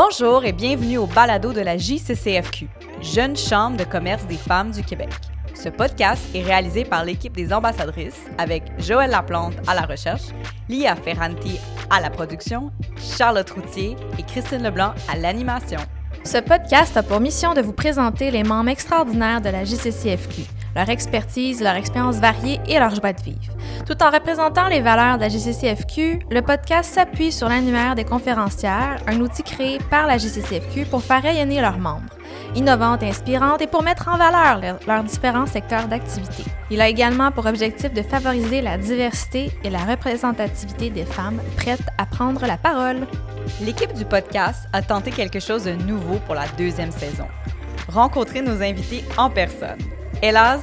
Bonjour et bienvenue au balado de la JCCFQ, Jeune Chambre de commerce des femmes du Québec. Ce podcast est réalisé par l'équipe des ambassadrices avec Joëlle Laplante à la recherche, Lia Ferranti à la production, Charlotte Routier et Christine Leblanc à l'animation. Ce podcast a pour mission de vous présenter les membres extraordinaires de la JCCFQ, leur expertise, leur expérience variée et leur joie de vivre. Tout en représentant les valeurs de la JCCFQ, le podcast s'appuie sur l'annuaire des conférencières, un outil créé par la JCCFQ pour faire rayonner leurs membres innovantes et inspirantes et pour mettre en valeur leurs différents secteurs d'activité. Il a également pour objectif de favoriser la diversité et la représentativité des femmes prêtes à prendre la parole. L'équipe du podcast a tenté quelque chose de nouveau pour la deuxième saison. Rencontrer nos invités en personne. Hélas,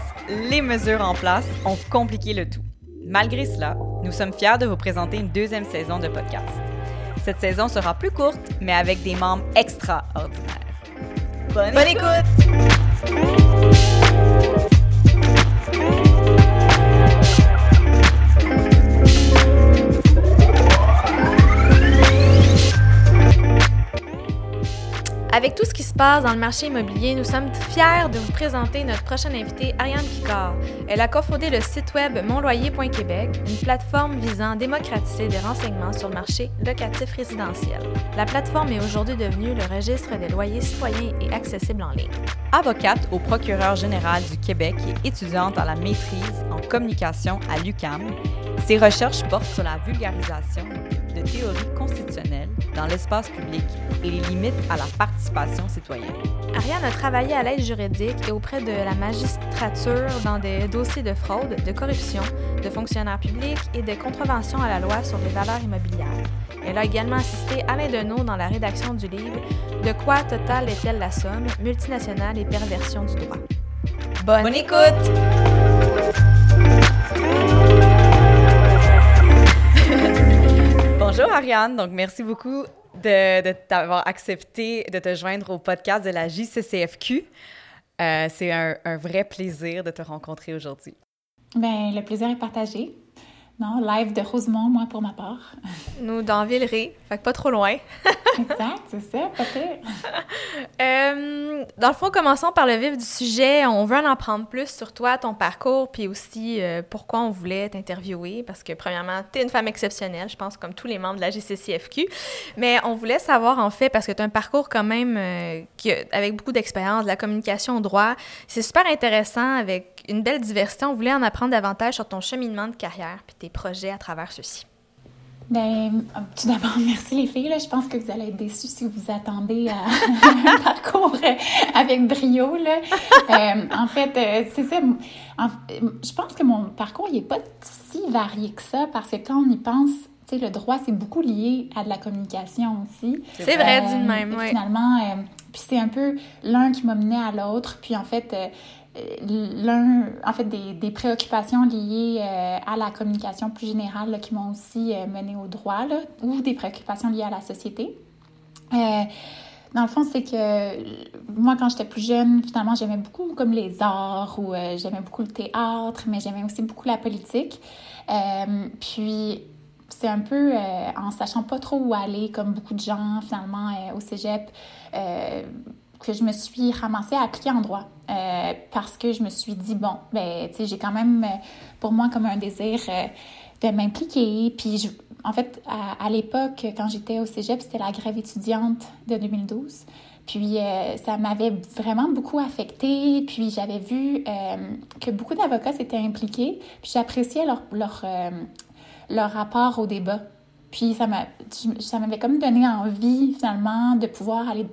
les mesures en place ont compliqué le tout. Malgré cela, nous sommes fiers de vous présenter une deuxième saison de podcast. Cette saison sera plus courte, mais avec des membres extraordinaires. Bonne, écoute! Avec tout ce qui se passe dans le marché immobilier, nous sommes fiers de vous présenter notre prochaine invitée, Ariane Picard. Elle a cofondé le site web monloyer.québec, une plateforme visant à démocratiser des renseignements sur le marché locatif résidentiel. La plateforme est aujourd'hui devenue le registre des loyers citoyens et accessible en ligne. Avocate au procureur général du Québec et étudiante à la maîtrise en communication à l'UCAM, ses recherches portent sur la vulgarisation de théories constitutionnelles dans l'espace public et les limites à la participation citoyenne. Ariane a travaillé à l'aide juridique et auprès de la magistrature dans des dossiers de fraude, de corruption, de fonctionnaires publics et de contraventions à la loi sur les valeurs immobilières. Elle a également assisté Alain Deneau dans la rédaction du livre De quoi Total est-elle la somme, multinationale et perversion du droit. Bonne, Bonne écoute! Bonjour Ariane, donc merci beaucoup de, t'avoir accepté de te joindre au podcast de la JCCFQ. Euh, c'est un, un, vrai plaisir de te rencontrer aujourd'hui. Bien, le plaisir est partagé. Non, live de Rosemont, moi, pour ma part. Nous, dans Villeray, fait que pas trop loin. exact, c'est ça, peut-être. euh, dans le fond, commençons par le vif du sujet. On veut en apprendre plus sur toi, ton parcours, puis aussi euh, pourquoi on voulait t'interviewer. Parce que, premièrement, tu es une femme exceptionnelle, je pense, comme tous les membres de la GCCFQ. Mais on voulait savoir, en fait, parce que tu as un parcours quand même euh, qui, avec beaucoup d'expérience, de la communication au droit. C'est super intéressant, avec une belle diversité. On voulait en apprendre davantage sur ton cheminement de carrière, puis projets à travers ceci? Bien, tout d'abord, merci les filles. Là. Je pense que vous allez être déçues si vous attendez à un parcours avec brio. Là. Euh, en fait, euh, c'est ça. je pense que mon parcours n'est pas si varié que ça parce que quand on y pense, tu sais, le droit, c'est beaucoup lié à de la communication aussi. C'est vrai, euh, dit même, oui. Finalement, puis c'est un peu l'un qui m'a mené à l'autre. Puis en fait, l'un, en fait, des, des préoccupations liées euh, à la communication plus générale qui m'ont aussi euh, mené au droit, ou des préoccupations liées à la société. Euh, dans le fond, c'est que moi, quand j'étais plus jeune, finalement, j'aimais beaucoup comme les arts ou j'aimais beaucoup le théâtre, mais j'aimais aussi beaucoup la politique. puis, c'est un peu en sachant pas trop où aller, comme beaucoup de gens, finalement, au cégep que je me suis ramassée à appliquer en droit euh, parce que je me suis dit, bon, ben, tu sais, j'ai quand même euh, pour moi comme un désir euh, de m'impliquer. Puis, je, en fait, à, l'époque, quand j'étais au cégep, c'était la grève étudiante de 2012. Puis, ça m'avait vraiment beaucoup affectée. Puis, j'avais vu que beaucoup d'avocats s'étaient impliqués. Puis, j'appréciais leur, leur, leur rapport au débat. Puis, ça m'avait comme donné envie, finalement, de pouvoir aller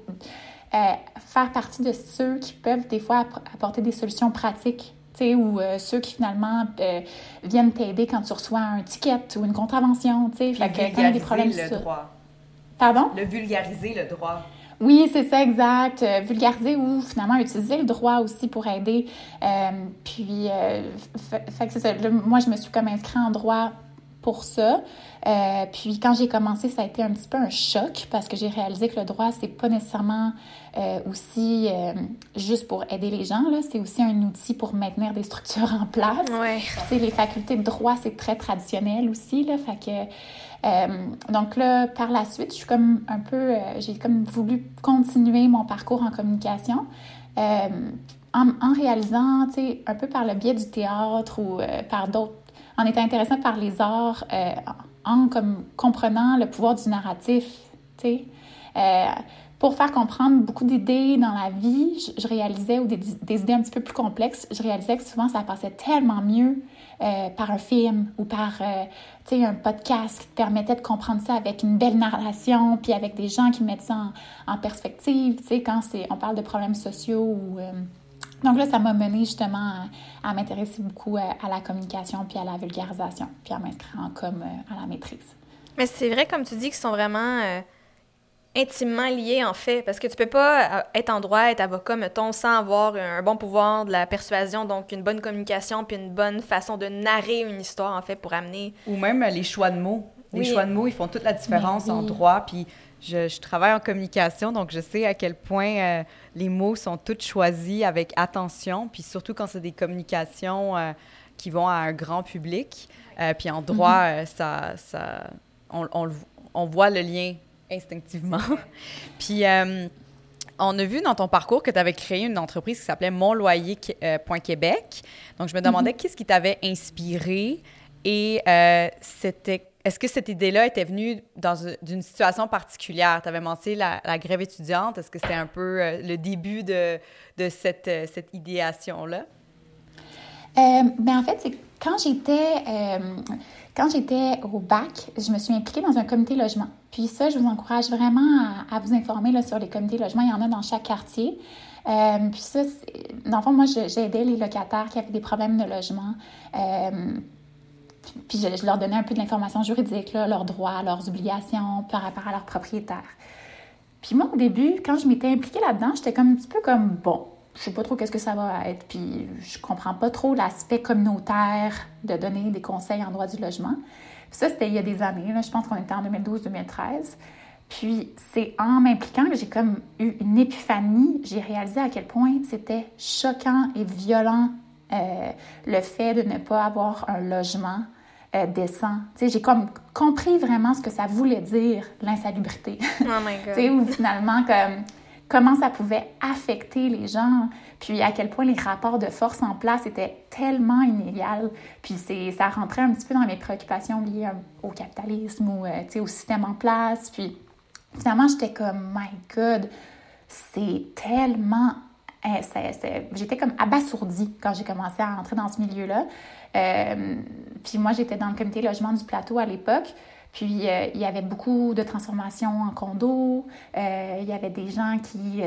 euh, faire partie de ceux qui peuvent des fois apporter des solutions pratiques ou euh, ceux qui finalement euh, viennent t'aider quand tu reçois un ticket ou une contravention, tu sais, fait que quand des problèmes le droit. Pardon? Le vulgariser le droit. Oui, c'est ça, exact. vulgariser ou finalement utiliser le droit aussi pour aider. puis, fait, que c'est ça. moi, je me suis comme inscrite en droit pour ça. Euh, puis quand j'ai commencé, ça a été un petit peu un choc parce que j'ai réalisé que le droit, c'est pas nécessairement euh, aussi euh, juste pour aider les gens, là, c'est aussi un outil pour maintenir des structures en place. Ouais. Tu sais, les facultés de droit, c'est très traditionnel aussi, là, fait que... donc là, par la suite, je suis comme un peu... j'ai comme voulu continuer mon parcours en communication en, réalisant, un peu par le biais du théâtre ou par d'autres en étant intéressant par les arts, euh, en comme comprenant le pouvoir du narratif. Euh, pour faire comprendre beaucoup d'idées dans la vie, je, réalisais, ou des, idées un petit peu plus complexes, je réalisais que souvent ça passait tellement mieux euh, par un film ou par, sais, un podcast qui permettait de comprendre ça avec une belle narration, puis avec des gens qui mettent ça en, en perspective, quand on parle de problèmes sociaux ou donc là, ça m'a mené justement à, m'intéresser beaucoup à, la communication, puis à la vulgarisation, puis à m'inscrire en com euh, à la maîtrise. Mais c'est vrai, comme tu dis, qu'ils sont vraiment euh, intimement liés, en fait, parce que tu peux pas euh, être en droit, être avocat, mettons, sans avoir un bon pouvoir de la persuasion, donc une bonne communication, puis une bonne façon de narrer une histoire, en fait, pour amener... Ou même les choix de mots. Les choix de mots, ils font toute la différence en droit, puis je, travaille en communication, donc je sais à quel point euh, les mots sont tous choisis avec attention, puis surtout quand c'est des communications euh, qui vont à un grand public. Euh, puis en droit, mm-hmm. ça, ça, on, on, voit le lien instinctivement. puis on a vu dans ton parcours que tu avais créé une entreprise qui s'appelait Monloyer.Québec. Donc je me demandais mm-hmm. qu'est-ce qui t'avait inspiré et c'était est-ce que cette idée-là était venue dans d'une situation particulière? Tu avais mentionné la, grève étudiante. Est-ce que c'était un peu euh, le début de, de cette, euh, cette idéation-là? Euh, ben en fait, c'est quand j'étais au bac, je me suis impliquée dans un comité logement. Puis ça, je vous encourage vraiment à, vous informer sur les comités logement. Il y en a dans chaque quartier. puis ça, dans le fond, moi, j'aidais les locataires qui avaient des problèmes de logement puis je, leur donnais un peu de l'information juridique, leurs droits, leurs obligations par rapport à leurs propriétaires. Puis moi, au début, quand je m'étais impliquée là-dedans, j'étais comme un petit peu comme, bon, je sais pas trop qu'est-ce que ça va être, puis je comprends pas trop l'aspect communautaire de donner des conseils en droit du logement. Puis ça, c'était il y a des années, là, je pense qu'on était en 2012-2013. Puis c'est en m'impliquant que j'ai comme eu une épiphanie, j'ai réalisé à quel point c'était choquant et violent euh, le fait de ne pas avoir un logement euh, décent. J'ai comme compris vraiment ce que ça voulait dire, l'insalubrité. Oh my God. finalement, comme, comment ça pouvait affecter les gens, puis à quel point les rapports de force en place étaient tellement inégaux. Puis ça rentrait un petit peu dans mes préoccupations liées au capitalisme ou euh, au système en place. Puis finalement, j'étais comme, my God, c'est tellement j'étais comme abasourdie quand j'ai commencé à entrer dans ce milieu-là. Euh, puis moi, j'étais dans le comité logement du plateau à l'époque. Puis euh, il y avait beaucoup de transformations en condo. Euh, il y avait des gens qui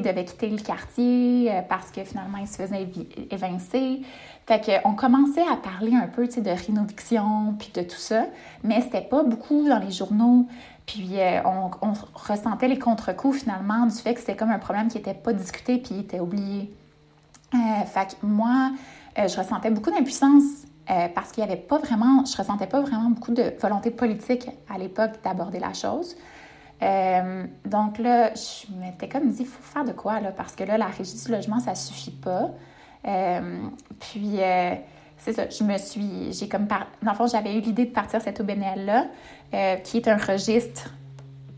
devaient quitter le quartier parce que finalement ils se faisaient évincer. Fait qu'on commençait à parler un peu de rénoviction puis de tout ça, mais c'était pas beaucoup dans les journaux. Puis euh, on, ressentait les contre-coups finalement du fait que c'était comme un problème qui n'était pas discuté puis était oublié. Euh, fait que moi, euh, je ressentais beaucoup d'impuissance parce qu'il n'y avait pas vraiment, je ressentais pas vraiment beaucoup de volonté politique à l'époque d'aborder la chose. donc là, je m'étais comme dit, il faut faire de quoi là, parce que là, la régie du logement, ça suffit pas. puis c'est ça, je me suis, j'ai comme, par... dans le fond, j'avais eu l'idée de partir cette OBNL-là, euh, qui est un registre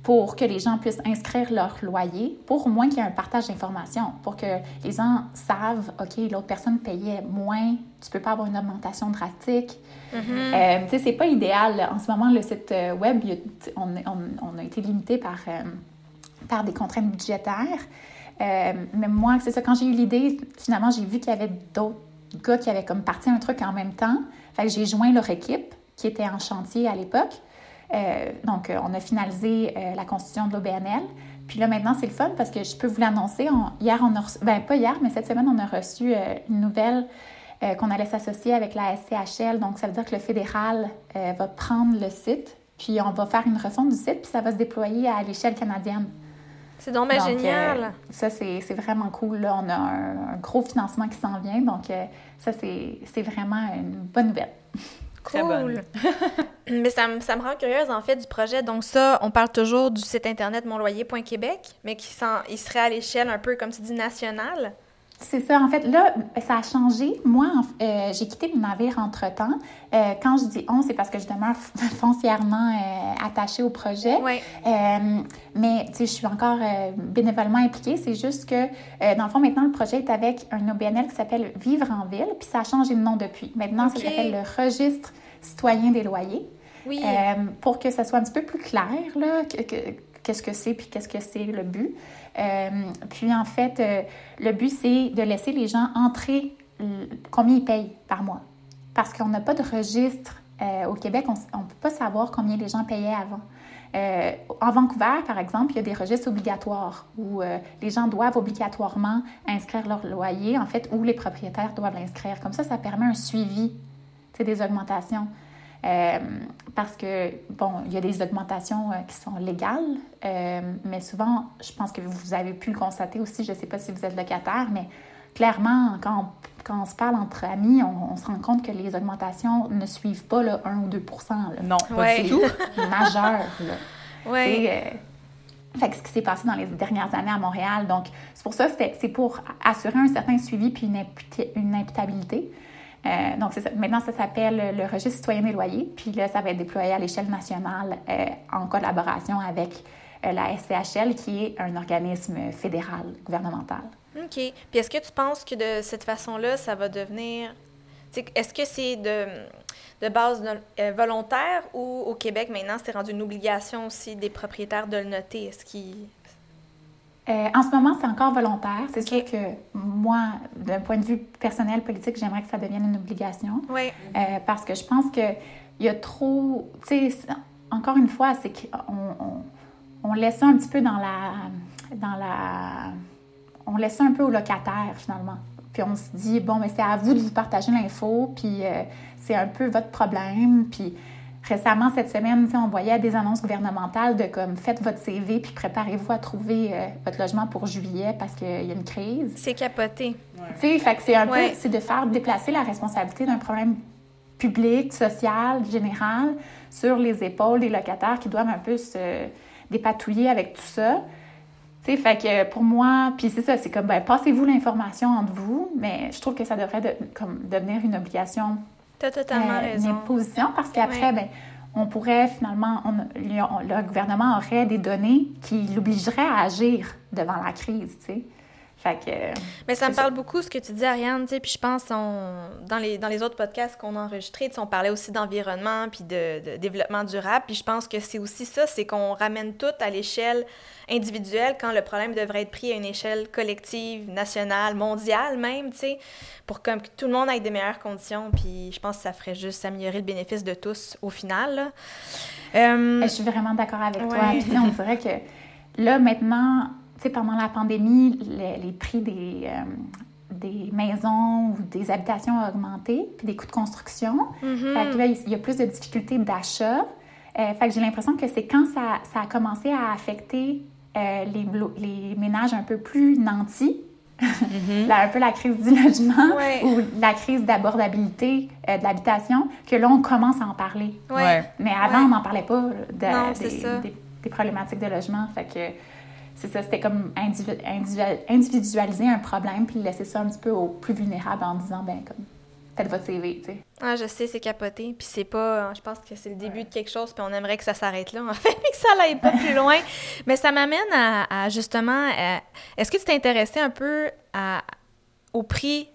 pour que les gens puissent inscrire leur loyer, pour au moins qu'il y ait un partage d'informations, pour que les gens savent, OK, l'autre personne payait moins, tu peux pas avoir une augmentation drastique. Mm-hmm. Euh, tu sais, c'est pas idéal. En ce moment, le site euh, web, on, on, a été limité par, par des contraintes budgétaires. mais moi, c'est ça, quand j'ai eu l'idée, finalement, j'ai vu qu'il y avait d'autres gars qui avaient comme parti un truc en même temps. Fait j'ai joint leur équipe, qui était en chantier à l'époque. Euh, donc, euh, on a finalisé euh, la constitution de l'OBNL. Puis là, maintenant, c'est le fun parce que je peux vous l'annoncer. hier, on a reçu, ben pas hier, mais cette semaine, on a reçu une nouvelle qu'on allait s'associer avec la SCHL. Donc, ça veut dire que le fédéral va prendre le site, puis on va faire une refonte du site, puis ça va se déployer à l'échelle canadienne. C'est donc, génial! ça, c'est vraiment cool. Là. On a un, gros financement qui s'en vient, donc ça, c'est vraiment une bonne nouvelle. Cool. mais ça, me, ça me rend curieuse, en fait, du projet. Donc ça, on parle toujours du site Internet monloyer.québec, mais qui il serait à l'échelle un peu, comme tu dis, nationale. C'est ça. En fait, là, ça a changé. Moi, euh, j'ai quitté le navire entre-temps. Euh, quand je dis on, c'est parce que je demeure foncièrement euh, attachée au projet. Oui. mais, tu sais, je suis encore bénévolement impliquée. C'est juste que, dans le fond, maintenant, le projet est avec un OBNL qui s'appelle Vivre en ville. Puis ça a changé de nom depuis. Maintenant, ça s'appelle le Registre citoyen des loyers. Oui. pour que ça soit un petit peu plus clair, là, qu'est-ce que c'est puis qu'est-ce que c'est le but. Euh, puis en fait, euh, le but, c'est de laisser les gens entrer combien ils payent par mois. Parce qu'on n'a pas de registre euh, au Québec, on ne peut pas savoir combien les gens payaient avant. en Vancouver, par exemple, il y a des registres obligatoires où les gens doivent obligatoirement inscrire leur loyer, en fait, où les propriétaires doivent l'inscrire. Comme ça, ça permet un suivi des augmentations. Euh, parce que, bon, il y a des augmentations euh, qui sont légales, euh, mais souvent, je pense que vous avez pu le constater aussi, je ne sais pas si vous êtes locataire, mais clairement, quand on, quand on se parle entre amis, on, se rend compte que les augmentations ne suivent pas le 1 ou 2% Non, pas du tout. majeur. Oui. Fait que ce qui s'est passé dans les dernières années à Montréal. Donc, c'est pour ça, c'est pour assurer un certain suivi puis une, une imputabilité. Euh, donc, maintenant, ça s'appelle le registre citoyen des loyers. Puis là, ça va être déployé à l'échelle nationale euh, en collaboration avec euh, la SCHL, qui est un organisme fédéral gouvernemental. OK. Puis est-ce que tu penses que de cette façon-là, ça va devenir... Est-ce que c'est de, de base volontaire ou au Québec, maintenant, c'est rendu une obligation aussi des propriétaires de le noter? Est-ce qu'ils euh, en ce moment, c'est encore volontaire. C'est sûr que moi, d'un point de vue personnel, politique, j'aimerais que ça devienne une obligation. Oui. Euh, parce que je pense qu'il y a trop. Tu sais, encore une fois, c'est qu'on on, laisse ça un petit peu dans la. Dans la on laisse ça un peu au locataire, finalement. Puis on se dit, bon, mais c'est à vous de vous partager l'info, puis euh, c'est un peu votre problème. Puis Récemment, cette semaine, on voyait des annonces gouvernementales de comme faites votre CV puis préparez-vous à trouver euh, votre logement pour juillet parce qu'il y a une crise. C'est capoté. Tu sais, c'est un peu, c'est de faire déplacer la responsabilité d'un problème public, social, général sur les épaules des locataires qui doivent un peu se dépatouiller avec tout ça. Fait que pour moi, puis c'est ça, c'est comme, ben, passez-vous l'information entre vous, mais je trouve que ça devrait comme, devenir une obligation tu as totalement euh, raison. position parce qu'après, ben, on pourrait finalement, le gouvernement aurait des données qui l'obligeraient à agir devant la crise, tu sais. Fait que, Mais ça me parle beaucoup ce que tu dis, Ariane, tu sais, puis je pense dans, les, dans les autres podcasts qu'on a enregistrés, on parlait aussi d'environnement puis de, de, développement durable, puis je pense que c'est aussi ça, c'est qu'on ramène tout à l'échelle individuelle quand le problème devrait être pris à une échelle collective, nationale, mondiale même, tu sais, pour que tout le monde ait des meilleures conditions, puis je pense que ça ferait juste améliorer le bénéfice de tous au final. Euh, je suis vraiment d'accord avec toi. Puis, on dirait que là, maintenant, pendant la pandémie, les, prix des, euh, des maisons ou des habitations ont augmenté, puis des coûts de construction. Mm-hmm. Fait que là, il y a plus de difficultés d'achat. Euh, fait que j'ai l'impression que c'est quand ça, ça, a commencé à affecter euh, les, les, ménages un peu plus nantis, mm-hmm. un peu la crise du logement ou la crise d'abordabilité de l'habitation, que là, on commence à en parler. Mais avant, on n'en parlait pas de, des, des, problématiques de logement. Fait que c'est ça, c'était comme individualiser un problème puis laisser ça un petit peu aux plus vulnérables en disant, ben comme, faites votre CV, tu sais. Ah, je sais, c'est capoté. Puis c'est pas, je pense que c'est le début de quelque chose, puis on aimerait que ça s'arrête là, en fait, que ça n'aille pas plus loin. Mais ça m'amène à, justement, est-ce que tu t'es intéressé un peu à, au prix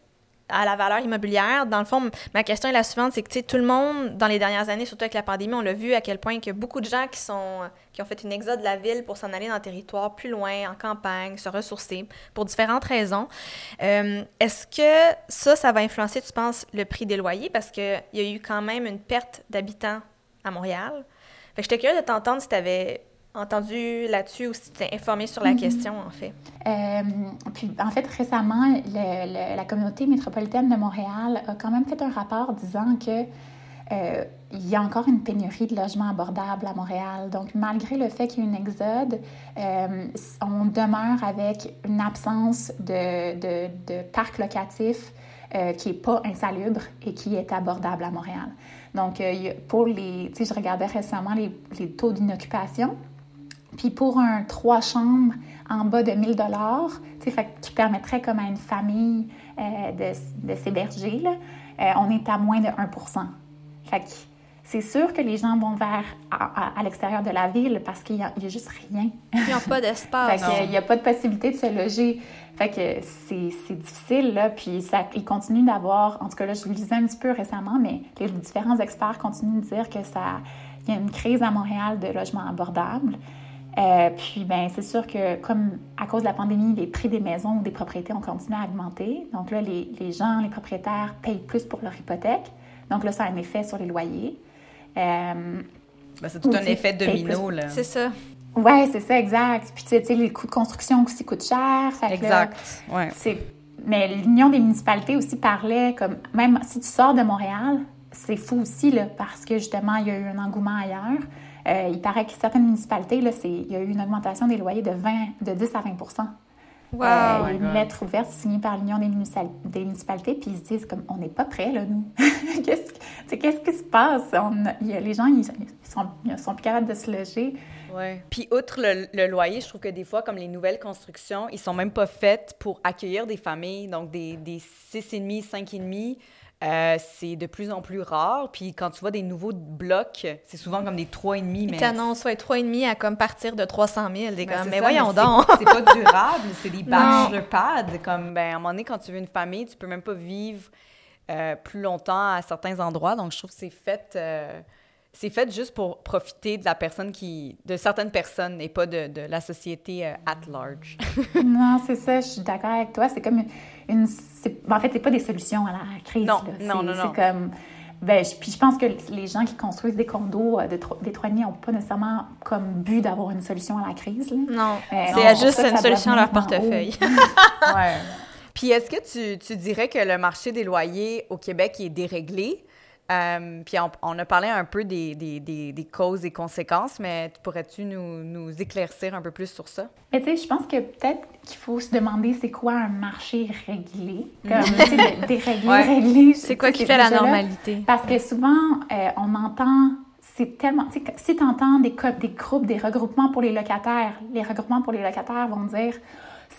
à la valeur immobilière. Dans le fond, ma question est la suivante, c'est que tout le monde, dans les dernières années, surtout avec la pandémie, on l'a vu à quel point que beaucoup de gens qui, sont, qui ont fait une exode de la ville pour s'en aller dans un territoire plus loin, en campagne, se ressourcer, pour différentes raisons. Euh, est-ce que ça, ça va influencer, tu penses, le prix des loyers? Parce qu'il y a eu quand même une perte d'habitants à Montréal. Fait que j'étais curieuse de t'entendre si tu avais entendu là-dessus ou si tu t'es informé sur la mhm. question, en fait? Euh, puis, en fait, récemment, la communauté métropolitaine de Montréal a quand même fait un rapport disant que euh, il y a encore une pénurie de logements abordables à Montréal. Donc, malgré le fait qu'il y ait une exode, euh, on demeure avec une absence de, de, de parc locatif euh, qui n'est pas insalubre et qui est abordable à Montréal. Donc, pour les, tu sais, je regardais récemment les, les taux d'inoccupation. Puis pour un trois chambres en bas de 1000 dollars, qui permettrait comme à une famille de, de s'héberger, on est à moins de 1% fait c'est sûr que les gens vont vers à, l'extérieur de la ville parce qu'il n'y a, juste rien. Ils n'ont pas d'espace. il n'y a pas de possibilité de se loger. Fait que c'est difficile, là. Puis ça, ils continuent d'avoir, en tout cas là, je le disais un petit peu récemment, mais les différents experts continuent de dire que ça, il y a une crise à Montréal de logements abordables. Euh, puis, ben, c'est sûr que comme à cause de la pandémie, les prix des maisons ou des propriétés ont continué à augmenter. Donc là, les, les gens, les propriétaires payent plus pour leur hypothèque. Donc là, ça a un effet sur les loyers. Euh, ben, c'est tout un effet domino, là. C'est ça. Oui, c'est ça, exact. Puis, tu sais, les coûts de construction aussi coûtent cher. exact, ouais. Mais l'Union des municipalités aussi parlait comme, même si tu sors de Montréal, c'est fou aussi, là, parce que justement, il y a eu un engouement ailleurs. Euh, il paraît que certaines municipalités, là, il y a eu une augmentation des loyers de, 20, de 10 à 20 Wow. Euh, une lettre ouverte signée par l'Union des, municipalités, puis ils se disent comme on n'est pas prêts, là, nous. qu'est-ce, qu'est-ce qui se passe? y a, les gens, ils, sont, ils sont plus capables de se loger. Ouais. Puis, outre le, loyer, je trouve que des fois, comme les nouvelles constructions, ils sont même pas faites pour accueillir des familles, donc des, des 6,5, 5,5. Euh, c'est de plus en plus rare. Puis quand tu vois des nouveaux blocs, c'est souvent comme des 3,5. Mais... Ils t'annoncent ouais, 3,5 à comme partir de 300 000. Des comme, mais voyons donc! C'est pas durable, c'est des bachelor pads. Comme, ben, à un moment donné, quand tu veux une famille, tu peux même pas vivre euh, plus longtemps à certains endroits. Donc, je trouve que c'est fait... Euh, c'est fait juste pour profiter de la personne qui, de certaines personnes et pas de, de la société at large. non, c'est ça, je suis d'accord avec toi. C'est comme une, en fait, c'est pas des solutions à la crise. Non, non, non, C'est comme. Ben, je, puis je pense que les gens qui construisent des condos euh, de, des trois n'ont pas nécessairement comme but d'avoir une solution à la crise. Non, euh, c'est juste une solution à leur portefeuille. ouais. Puis est-ce que tu, tu, dirais que le marché des loyers au Québec est déréglé? Euh, puis on, a parlé un peu des, des, des, causes et conséquences, mais pourrais-tu nous, nous, éclaircir un peu plus sur ça? Mais tu sais, je pense que peut-être qu'il faut se demander c'est quoi un marché réglé? Comme, tu sais, déréglé, C'est quoi qui fait la normalité? parce que souvent, euh, on entend c'est tellement. Si tu entends des, des groupes, des regroupements pour les locataires, les regroupements pour les locataires vont dire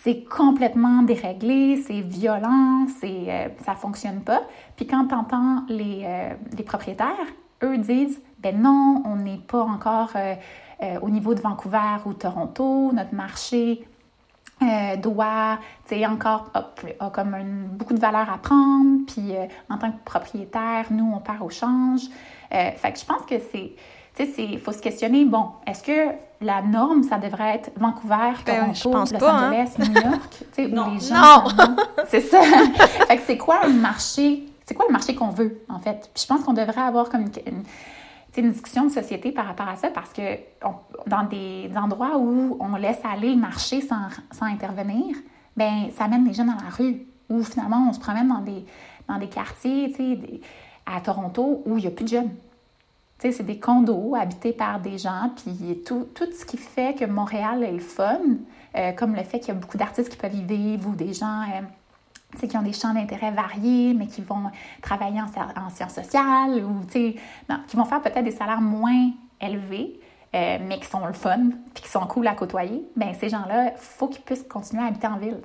c'est complètement déréglé, c'est violent, c'est, euh, ça fonctionne pas. Puis quand tu entends les, euh, les, propriétaires, eux disent, ben non, on n'est pas encore euh, au niveau de Vancouver ou Toronto, notre marché doit, tu encore a, comme beaucoup de valeur à prendre, puis en tant que propriétaire, nous, on perd au change. fait que je pense que c'est tu sais, il faut se questionner, bon, est-ce que la norme, ça devrait être Vancouver, ben, Toronto, Los hein. Angeles, New York, tu sais, où les gens... Non! c'est ça! fait que c'est quoi un marché, c'est quoi le marché qu'on veut, en fait? Puis je pense qu'on devrait avoir comme une, une, discussion de société par rapport à ça, parce que dans des endroits où on laisse aller le marché sans, sans intervenir, ben ça amène les gens dans la rue, où finalement on se promène dans des, dans des quartiers, tu sais, à Toronto, où il n'y a plus de jeunes c'est des condos habités par des gens, puis tout, ce qui fait que Montréal est le fun, euh, comme le fait qu'il y a beaucoup d'artistes qui peuvent y vivre ou des gens euh, qui ont des champs d'intérêt variés, mais qui vont travailler en, en sciences sociales ou qui vont faire peut-être des salaires moins élevés, euh, mais qui sont le fun, puis qui sont cool à côtoyer, bien, ces gens-là, il faut qu'ils puissent continuer à habiter en ville.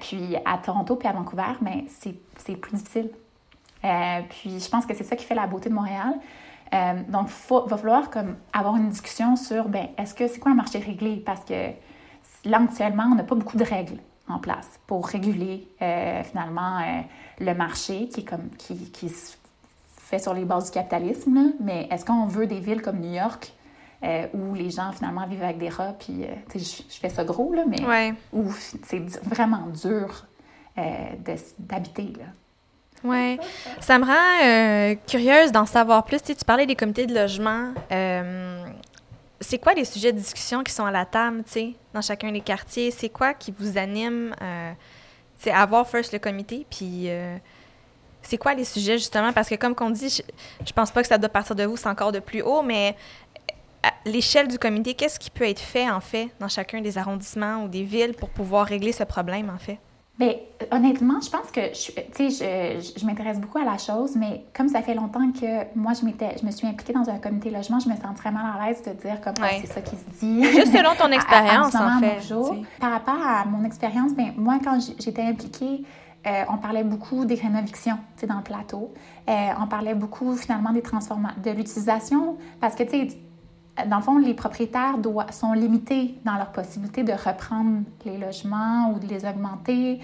puis à Toronto puis à Vancouver, mais c'est plus difficile. puis je pense que c'est ça qui fait la beauté de Montréal. Euh, donc, il va falloir comme, avoir une discussion sur, ben, est-ce que c'est quoi un marché réglé? Parce que là, actuellement, on n'a pas beaucoup de règles en place pour réguler euh, finalement euh, le marché qui, est comme, qui, qui, se fait sur les bases du capitalisme. Mais est-ce qu'on veut des villes comme New York où les gens finalement vivent avec des rats, puis je, je, fais ça gros, là, mais où c'est vraiment dur d'habiter. Oui. Ça me rend euh, curieuse d'en savoir plus. Tu, parlais des comités de logement. Euh, c'est quoi les sujets de discussion qui sont à la table, tu sais, dans chacun des quartiers? C'est quoi qui vous anime, euh, à avoir first le comité, puis c'est quoi les sujets, justement? Parce que, comme qu'on dit, je, je pense pas que ça doit partir de vous, c'est encore de plus haut, mais à l'échelle du comité, qu'est-ce qui peut être fait, en fait, dans chacun des arrondissements ou des villes pour pouvoir régler ce problème, en fait? Bien, honnêtement, je pense que je, je, je m'intéresse beaucoup à la chose, mais comme ça fait longtemps que moi, je, m'étais, je me suis impliquée dans un comité logement, je me sens très mal à l'aise de dire comme c'est ça qui se dit. Juste selon ton expérience, en fait. Par rapport à mon expérience, bien, moi, quand j'étais impliquée, euh, on parlait beaucoup des rénovations dans le plateau. Euh, on parlait beaucoup, finalement, des transformations, de l'utilisation, parce que, tu sais, dans le fond, les propriétaires doivent, sont limités dans leur possibilité de reprendre les logements ou de les augmenter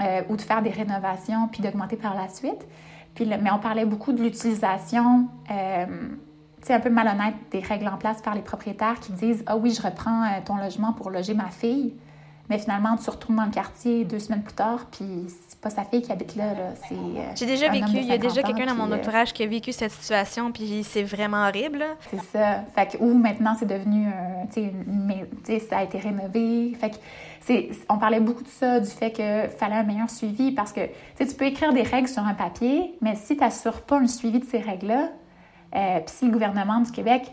euh, ou de faire des rénovations puis d'augmenter par la suite. Puis, mais on parlait beaucoup de l'utilisation, euh, c'est un peu malhonnête, des règles en place par les propriétaires qui disent Ah oui, je reprends euh, ton logement pour loger ma fille. Mais finalement, tu retournes dans le quartier deux semaines plus tard, puis c'est pas sa fille qui habite là. C'est, euh, J'ai déjà vécu, il y a déjà quelqu'un dans mon euh, entourage qui a vécu cette situation, puis c'est vraiment horrible. C'est ça. Fait que, ou maintenant, c'est devenu, tu sais, ça a été rénové. Fait que, c'est, on parlait beaucoup de ça, du fait qu'il fallait un meilleur suivi, parce que, tu peux écrire des règles sur un papier, mais si tu n'assures pas un suivi de ces règles-là, euh, puis si le gouvernement du Québec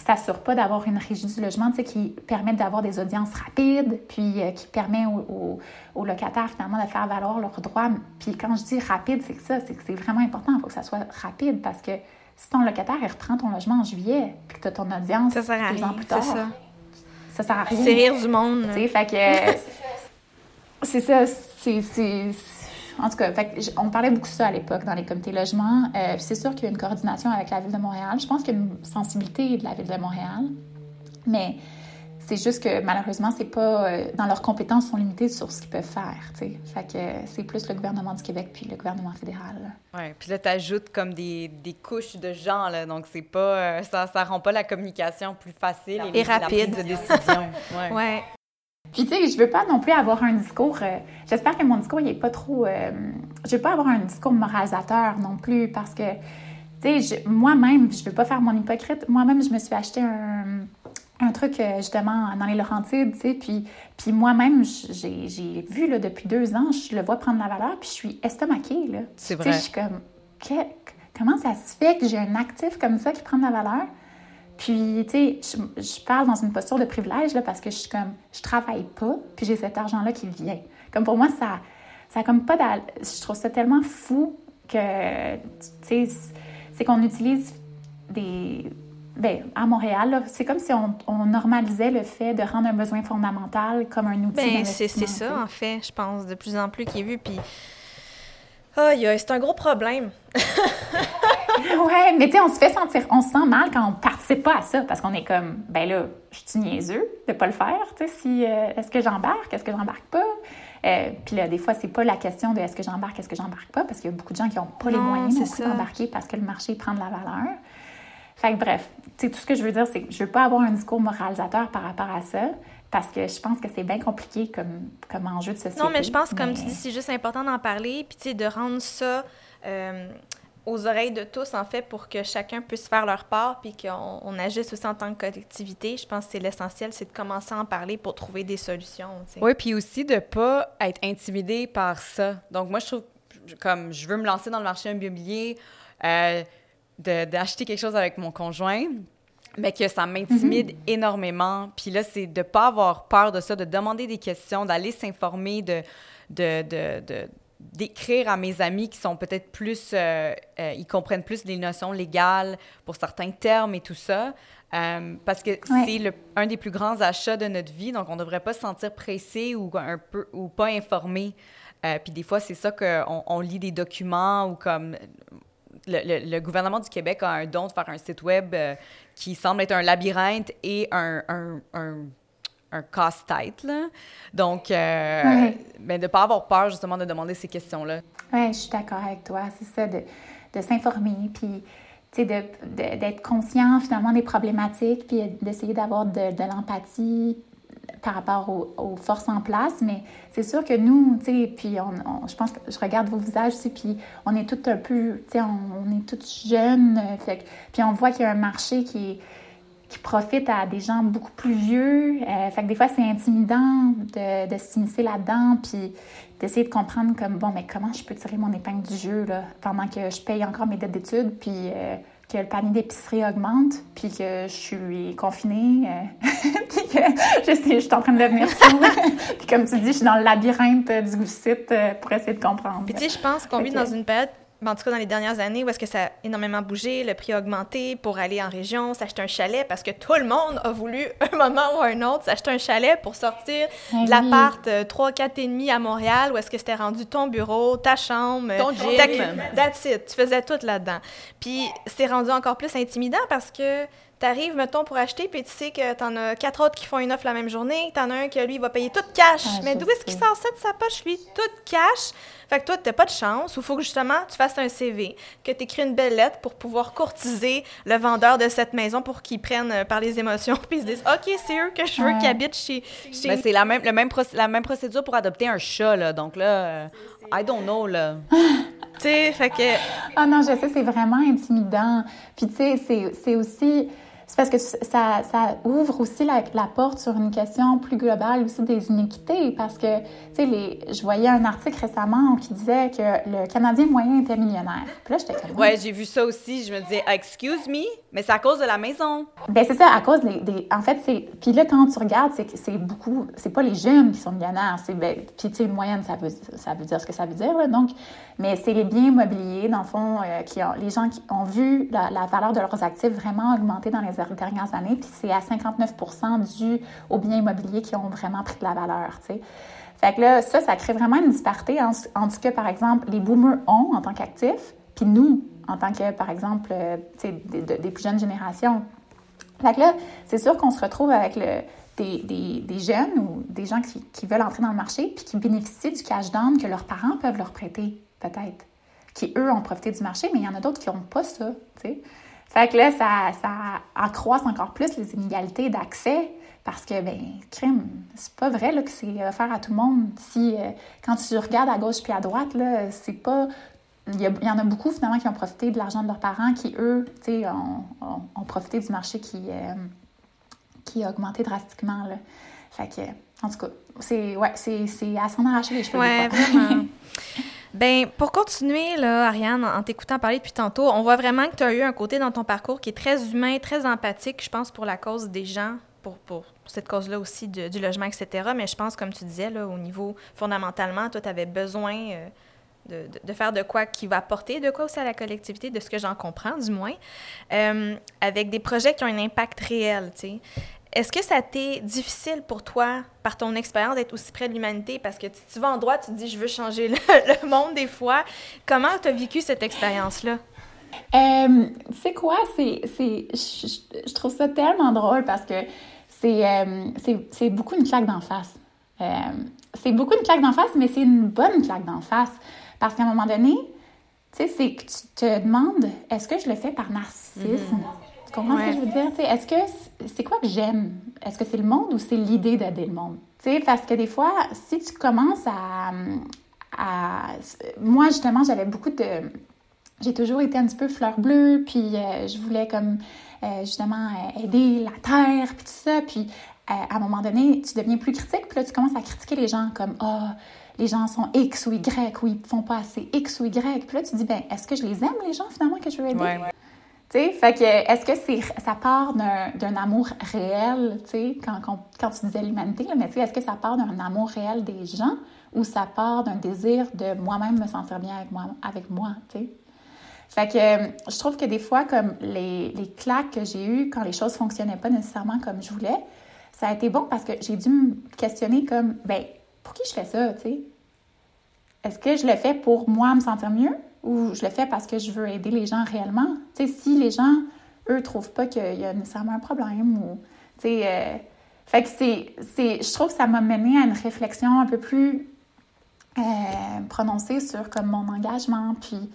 s'assure pas d'avoir une régie du logement qui permet d'avoir des audiences rapides, puis euh, qui permet aux, locataires finalement de faire valoir leurs droits. Puis quand je dis rapide, c'est que ça, c'est que c'est vraiment important, il faut que ça soit rapide parce que si ton locataire il reprend ton logement en juillet, puis que tu as ton audience ça sert à deux ans plus tard, ça. ça sert à rien. C'est rire du monde. fait que c'est ça, c'est en tout cas, on parlait beaucoup de ça à l'époque dans les comités logements. Euh, c'est sûr qu'il y a une coordination avec la Ville de Montréal. Je pense qu'il y a une sensibilité de la Ville de Montréal. Mais c'est juste que malheureusement, c'est pas euh, dans leurs compétences sont limitées sur ce qu'ils peuvent faire. Fait que c'est plus le gouvernement du Québec puis le gouvernement fédéral. Oui, puis là, tu ajoutes comme des, des, couches de gens, là, donc c'est pas euh, ça, ça rend pas la communication plus facile et, rapide de décision. ouais. ouais. Puis, tu sais, je veux pas non plus avoir un discours. Euh, j'espère que mon discours, il est pas trop. Euh, je veux pas avoir un discours moralisateur non plus parce que, tu sais, moi-même, je veux pas faire mon hypocrite. Moi-même, je me suis acheté un, un truc, euh, justement, dans les Laurentides, tu sais. Puis, puis moi-même, j'ai vu, là, depuis deux ans, je le vois prendre la valeur, puis je suis estomaquée, là. C'est vrai. je suis comme, comment ça se fait que j'ai un actif comme ça qui prend de la valeur? Puis, tu sais, je, parle dans une posture de privilège, là, parce que je suis comme, je travaille pas, puis j'ai cet argent-là qui vient. Comme pour moi, ça, ça comme pas Je trouve ça tellement fou que, tu sais, c'est qu'on utilise des... Bien, à Montréal, c'est comme si on, normalisait le fait de rendre un besoin fondamental comme un outil Bien, c'est ça, en fait, je pense, de plus en plus qui est vu, puis... Oh, c'est un gros problème. ouais, mais tu sais, on se fait sentir, on se sent mal quand on participe pas à ça parce qu'on est comme, ben là, je suis niaiseux de pas le faire, tu sais, si, euh, est-ce que j'embarque, est-ce que j'embarque pas? Euh, puis là, des fois, c'est pas la question de est-ce que j'embarque, est-ce que j'embarque pas, parce qu'il y a beaucoup de gens qui n'ont pas les moyens d'embarquer parce que le marché prend de la valeur. Fait que bref, tu sais, tout ce que je veux dire, c'est que je veux pas avoir un discours moralisateur par rapport à ça parce que je pense que c'est bien compliqué comme, comme enjeu de société. Non, mais je pense, comme tu dis, c'est juste important d'en parler, puis tu sais, de rendre ça... Euh, aux oreilles de tous, en fait, pour que chacun puisse faire leur part, puis qu'on on agisse aussi en tant que collectivité. Je pense que c'est l'essentiel, c'est de commencer à en parler pour trouver des solutions. Oui, puis aussi de ne pas être intimidé par ça. Donc, moi, je trouve, comme je veux me lancer dans le marché immobilier, euh, d'acheter quelque chose avec mon conjoint, mais que ça m'intimide mm-hmm. énormément. Puis là, c'est de ne pas avoir peur de ça, de demander des questions, d'aller s'informer, de, de, de d'écrire à mes amis qui sont peut-être plus, euh, euh, ils comprennent plus les notions légales pour certains termes et tout ça, euh, parce que c'est un des plus grands achats de notre vie, donc on ne devrait pas se sentir pressé ou un peu ou pas informé. puis des fois, c'est ça qu'on on lit des documents ou comme le, gouvernement du Québec a un don de faire un site web qui semble être un labyrinthe et un, un un casse-tête. Là. Donc, euh, ben, de ne pas avoir peur justement de demander ces questions-là. Oui, je suis d'accord avec toi. C'est ça, de, de s'informer, puis d'être conscient finalement des problématiques, puis d'essayer d'avoir de, de l'empathie par rapport aux, forces en place. Mais c'est sûr que nous, tu sais, puis on, je pense que je regarde vos visages aussi, puis on est tous un peu, tu sais, on, est tous jeunes, euh, fait, puis on voit qu'il y a un marché qui est qui profitent à des gens beaucoup plus vieux. Euh, fait que des fois, c'est intimidant de, de s'immiscer là-dedans. Puis, d'essayer de comprendre comme, bon, mais comment je peux tirer mon épingle du jeu, là, pendant que je paye encore mes dettes d'études, puis euh, que le panier d'épicerie augmente, puis que je suis confinée, euh, puis que je, sais, je suis en train de devenir fou. puis comme tu dis, je suis dans le labyrinthe du site euh, pour essayer de comprendre. Puis tu sais, je pense qu'on vit dans une période en tout cas dans les dernières années, où est-ce que ça a énormément bougé, le prix a augmenté pour aller en région, s'acheter un chalet, parce que tout le monde a voulu, un moment ou un autre, s'acheter un chalet pour sortir Ben de l'appart euh, 3, 4 et demi à Montréal, où est-ce que c'était rendu ton bureau, ta chambre, Ton euh, gym. ta That's it. Tu faisais tout là-dedans. Puis c'est rendu encore plus intimidant parce que T'arrives, mettons, pour acheter, puis tu sais que t'en as quatre autres qui font une offre la même journée, t'en as un que lui, il va payer tout cash. Ah, Mais d'où est-ce qu'il sort ça de sa poche, lui? Tout cash? Fait que toi, t'as pas de chance, ou faut que justement tu fasses un CV, que tu écris une belle lettre pour pouvoir courtiser le vendeur de cette maison pour qu'il prenne euh, par les émotions, puis ils se disent OK, c'est eux que je veux Ouais. qui habitent chez, chez Ben, c'est la même, le même proc- la même procédure pour adopter un chat, là. Donc là, euh, I don't know, là. Tu sais, fait que. Ah non, je sais, c'est vraiment intimidant. Puis tu sais, c'est- c'est aussi... C'est parce que ça, ça ouvre aussi la, la porte sur une question plus globale aussi des inéquités. Parce que, tu sais, je voyais un article récemment qui disait que le Canadien moyen était millionnaire. Puis là, j'étais comme... Ouais, j'ai vu ça aussi. Je me disais, excuse me, mais c'est à cause de la maison. Ben c'est ça, à cause des... en fait, c'est... Puis là, quand tu regardes, c'est c'est beaucoup... C'est pas les jeunes qui sont millionnaires. C'est... Ben, puis tu sais, moyenne, ça veut, ça veut dire ce que ça veut dire, là. Donc, mais c'est les biens immobiliers, dans le fond, euh, qui ont... Les gens qui ont vu la, valeur de leurs actifs vraiment augmenter dans les dernières années. Puis c'est à 59% dû aux biens immobiliers qui ont vraiment pris de la valeur, tu sais. Fait que là, ça, ça crée vraiment une disparité en- entre ce que, par exemple, les boomers ont en tant qu'actifs, puis nous, en tant que, par exemple, euh, des, de- des plus jeunes générations. Fait que là, c'est sûr qu'on se retrouve avec des, des- jeunes ou des gens qui, veulent entrer dans le marché puis qui bénéficient du cash down que leurs parents peuvent leur prêter, peut-être. Qui, eux, ont profité du marché, mais il y en a d'autres qui n'ont pas ça, tu sais. Fait que là, ça, ça accroisse encore plus les inégalités d'accès parce que, ben, crime, c'est pas vrai que c'est offert à tout le monde. Si, euh, quand tu regardes à gauche puis à droite, là, c'est pas il y, a- il y en a beaucoup finalement qui ont profité de l'argent de leurs parents, qui eux, tu sais, ont, ont- ont profité du marché qui, euh, qui a augmenté drastiquement. Là. Fait que, en tout cas, c'est ouais, c'est c'est à s'en arracher les cheveux. Ouais, vraiment. Ben, pour continuer, là, Ariane, en t'écoutant parler depuis tantôt, on voit vraiment que tu as eu un côté dans ton parcours qui est très humain, très empathique, je pense, pour la cause des gens, pour, pour cette cause-là aussi de- du logement, etc. Mais je pense, comme tu disais, là, au niveau, fondamentalement, toi, tu avais besoin euh, de, faire de quoi qui va apporter de quoi aussi à la collectivité, de ce que j'en comprends, du moins, euh, avec des projets qui ont un impact réel, tu. Est-ce que ça t'est difficile pour toi, par ton expérience, d'être aussi près de l'humanité? Parce que tu, vas en droit, tu te dis, je veux changer le, monde des fois. Comment tu as vécu cette expérience-là? Euh, tu quoi, c'est, je, trouve ça tellement drôle parce que c'est, euh, c'est beaucoup une claque d'en face. Euh, c'est beaucoup une claque d'en face, mais c'est une bonne claque d'en face. Parce qu'à un moment donné, tu sais, c'est que tu te demandes, est-ce que je le fais par narcissisme? Tu comprends ce que je veux dire? Tu sais, est-ce que c'est, quoi que j'aime? Est-ce que c'est le monde ou c'est l'idée d'aider le monde? Tu sais, parce que des fois, si tu commences à, à... Moi, justement, j'avais beaucoup de j'ai toujours été un petit peu fleur bleue, puis euh, je voulais comme euh, justement euh, aider la terre, puis tout ça. Puis euh, à un moment donné, tu deviens plus critique, puis là, tu commences à critiquer les gens comme Ah, les gens sont X ou Y, ou ils font pas assez X ou Y. Puis là, tu te dis Ben, est-ce que je les aime, les gens, finalement, que je veux aider? Ouais. Tu sais, fait que est-ce que c'est ça part d'un amour réel, tu sais, quand, quand, quand tu disais l'humanité, mais tu sais, est-ce que ça part d'un amour réel des gens ou ça part d'un désir de moi-même me sentir bien avec moi, avec moi, tu sais? Fait que euh, je trouve que des fois, comme les, les claques que j'ai eues quand les choses fonctionnaient pas nécessairement comme je voulais, ça a été bon parce que j'ai dû me questionner comme, ben, pour qui je fais ça, tu sais? Est-ce que je le fais pour moi me sentir mieux ou je le fais parce que je veux aider les gens réellement? Tu sais, si les gens, eux, trouvent pas qu'il y a nécessairement un problème ou, tu sais, euh, fait que c'est, je trouve que ça m'a mené à une réflexion un peu plus euh, prononcée sur comme mon engagement, puis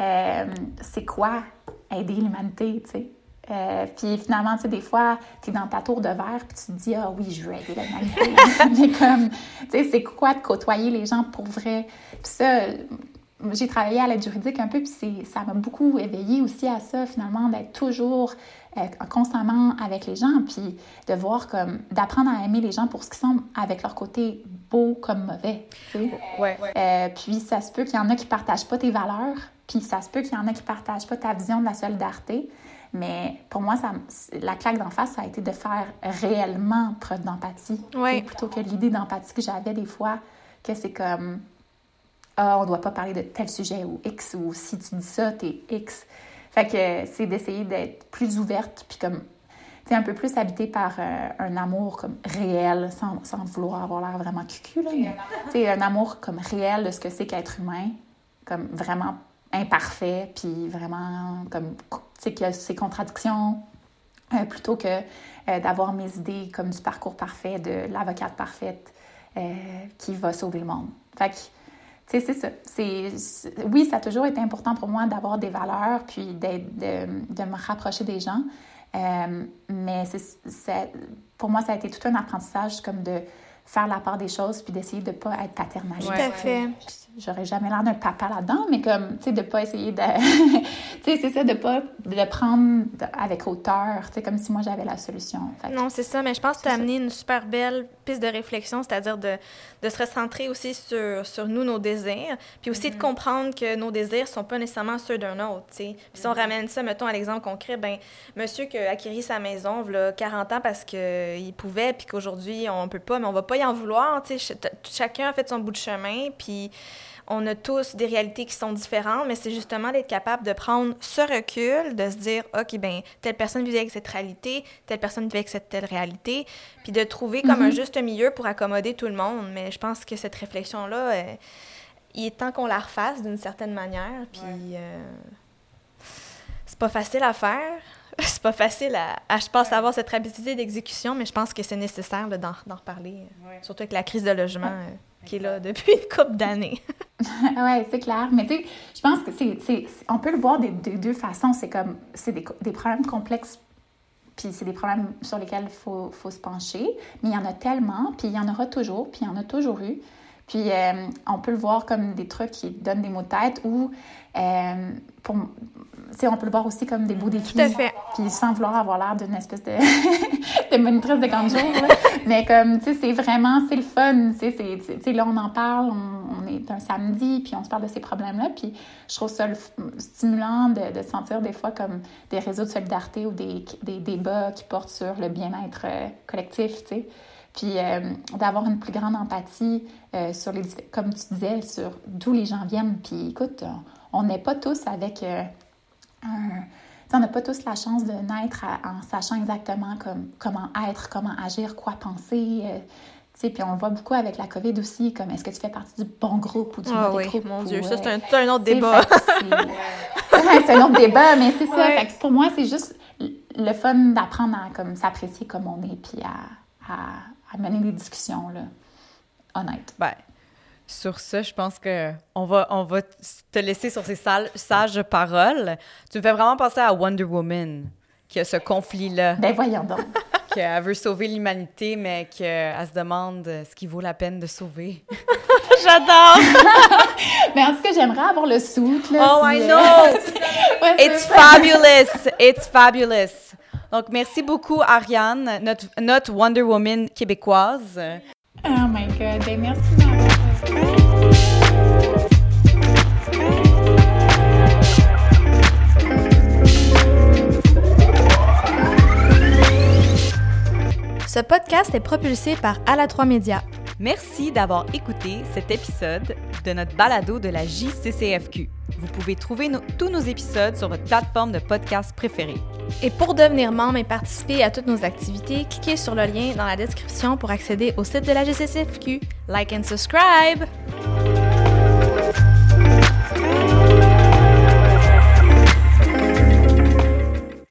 euh, c'est quoi aider l'humanité, tu sais? Euh, puis finalement, tu sais, des fois, tu es dans ta tour de verre, puis tu te dis, ah oui, je veux aider l'humanité. Mais comme, tu sais, c'est quoi de côtoyer les gens pour vrai? Puis ça, j'ai travaillé à l'aide juridique un peu, puis ça m'a beaucoup éveillé aussi à ça, finalement, d'être toujours euh, constamment avec les gens, puis de voir comme, d'apprendre à aimer les gens pour ce qu'ils sont avec leur côté beau comme mauvais. Ouais. Euh, puis ça se peut qu'il y en a qui partagent pas tes valeurs, puis ça se peut qu'il y en a qui partagent pas ta vision de la solidarité. Mais pour moi, ça, la claque d'en face, ça a été de faire réellement preuve d'empathie. Ouais. Plutôt que l'idée d'empathie que j'avais des fois, que c'est comme Ah, on doit pas parler de tel sujet ou X, ou si tu dis ça, t'es X. Fait que c'est d'essayer d'être plus ouverte, puis comme, tu un peu plus habité par euh, un amour comme réel, sans, sans vouloir avoir l'air vraiment cucu, là. mais, un amour comme réel de ce que c'est qu'être humain, comme vraiment imparfait, puis vraiment comme, tu sais, qu'il y a ses contradictions, euh, plutôt que euh, d'avoir mes idées comme du parcours parfait, de l'avocate parfaite euh, qui va sauver le monde. Fait que, tu sais, c'est ça. C'est, c'est- oui, ça a toujours été important pour moi d'avoir des valeurs, puis d'être- de, de me rapprocher des gens. Euh, mais c'est, c'est- pour moi, ça a été tout un apprentissage comme de faire la part des choses, puis d'essayer de ne pas être paternaliste. Tout à fait. J'aurais jamais l'air d'un papa là-dedans, mais comme, tu sais, de pas essayer de... tu sais, c'est ça, de pas de le prendre avec hauteur, tu sais, comme si moi j'avais la solution. Fait Non, c'est ça, mais je pense que tu as amené une super belle piste de réflexion, c'est-à-dire de, de se recentrer aussi sur, sur nous, nos désirs, puis aussi de comprendre que nos désirs sont pas nécessairement ceux d'un autre, tu sais. Puis si on ramène ça, mettons, à l'exemple concret, ben monsieur qui a acquis sa maison, il 40 ans parce qu'il pouvait, puis qu'aujourd'hui, on peut pas, mais on va pas y en vouloir, tu sais. Ch- Chacun a fait son bout de chemin, puis on a tous des réalités qui sont différentes, mais c'est justement d'être capable de prendre ce recul, de se dire, OK, ben telle personne vivait avec cette réalité, telle personne vivait avec cette telle réalité, puis de trouver comme un juste milieu pour accommoder tout le monde. Mais je pense que cette réflexion-là, euh, il est temps qu'on la refasse d'une certaine manière, puis euh, c'est pas facile à faire. C'est pas facile à, à, je pense, avoir cette rapidité d'exécution, mais je pense que c'est nécessaire d'en reparler, euh, surtout avec la crise de logement euh, qui est là depuis une couple d'années. ouais, c'est clair. Mais tu sais, je pense que c'est, on peut le voir des, des deux façons. C'est comme, c'est des, problèmes complexes, puis c'est des problèmes sur lesquels il faut, faut se pencher. Mais il y en a tellement, puis il y en aura toujours, puis il y en a toujours eu. Puis euh, on peut le voir comme des trucs qui donnent des mots de tête ou, euh, pour, sais, on peut le voir aussi comme des beaux défis. Tout à fait. Puis sans vouloir avoir l'air d'une espèce de, de monitrice de camp de jour. Mais comme, tu sais, c'est vraiment, c'est le fun. Tu sais, là, on en parle, on, on est un samedi, puis on se parle de ces problèmes-là. Puis je trouve ça le stimulant de, de sentir des fois comme des réseaux de solidarité ou des, des débats qui portent sur le bien-être euh, collectif, tu sais. Puis euh, d'avoir une plus grande empathie euh, sur les, comme tu disais, sur d'où les gens viennent. Puis écoute, on- on n'est pas tous avec euh, un- on n'a pas tous la chance de naître à- en sachant exactement comme, comment être, comment agir, quoi penser. euh, puis on le voit beaucoup avec la COVID aussi, comme est-ce que tu fais partie du bon groupe ou du Ah mauvais oui, groupe? mon ou, Dieu, ça, euh, c'est un, c'est un autre débat. c'est- un autre débat, mais c'est ça. Ouais. Fait que pour moi, c'est juste le fun d'apprendre à comme, s'apprécier comme on est, puis à, à, à mener des discussions là, honnêtes. Ben, sur ça, je pense que on va, on va te laisser sur ces sages paroles. Tu me fais vraiment penser à Wonder Woman, qui a ce conflit-là, Ben voyons donc. qu'elle veut sauver l'humanité, mais qu'elle se demande ce qui vaut la peine de sauver. J'adore! Mais en tout cas, j'aimerais avoir le soute. Là, Oh, si, I know! ouais, c'est It's fabulous! It's fabulous! Donc, merci beaucoup, Ariane, notre, notre Wonder Woman québécoise. Oh my God. Ben merci Ce podcast est propulsé par À la 3 Média. Merci d'avoir écouté cet épisode de notre balado de la JCCFQ. Vous pouvez trouver tous nos épisodes sur votre plateforme de podcast préférée. Et pour devenir membre et participer à toutes nos activités, cliquez sur le lien dans la description pour accéder au site de la GCCFQ. Like and subscribe!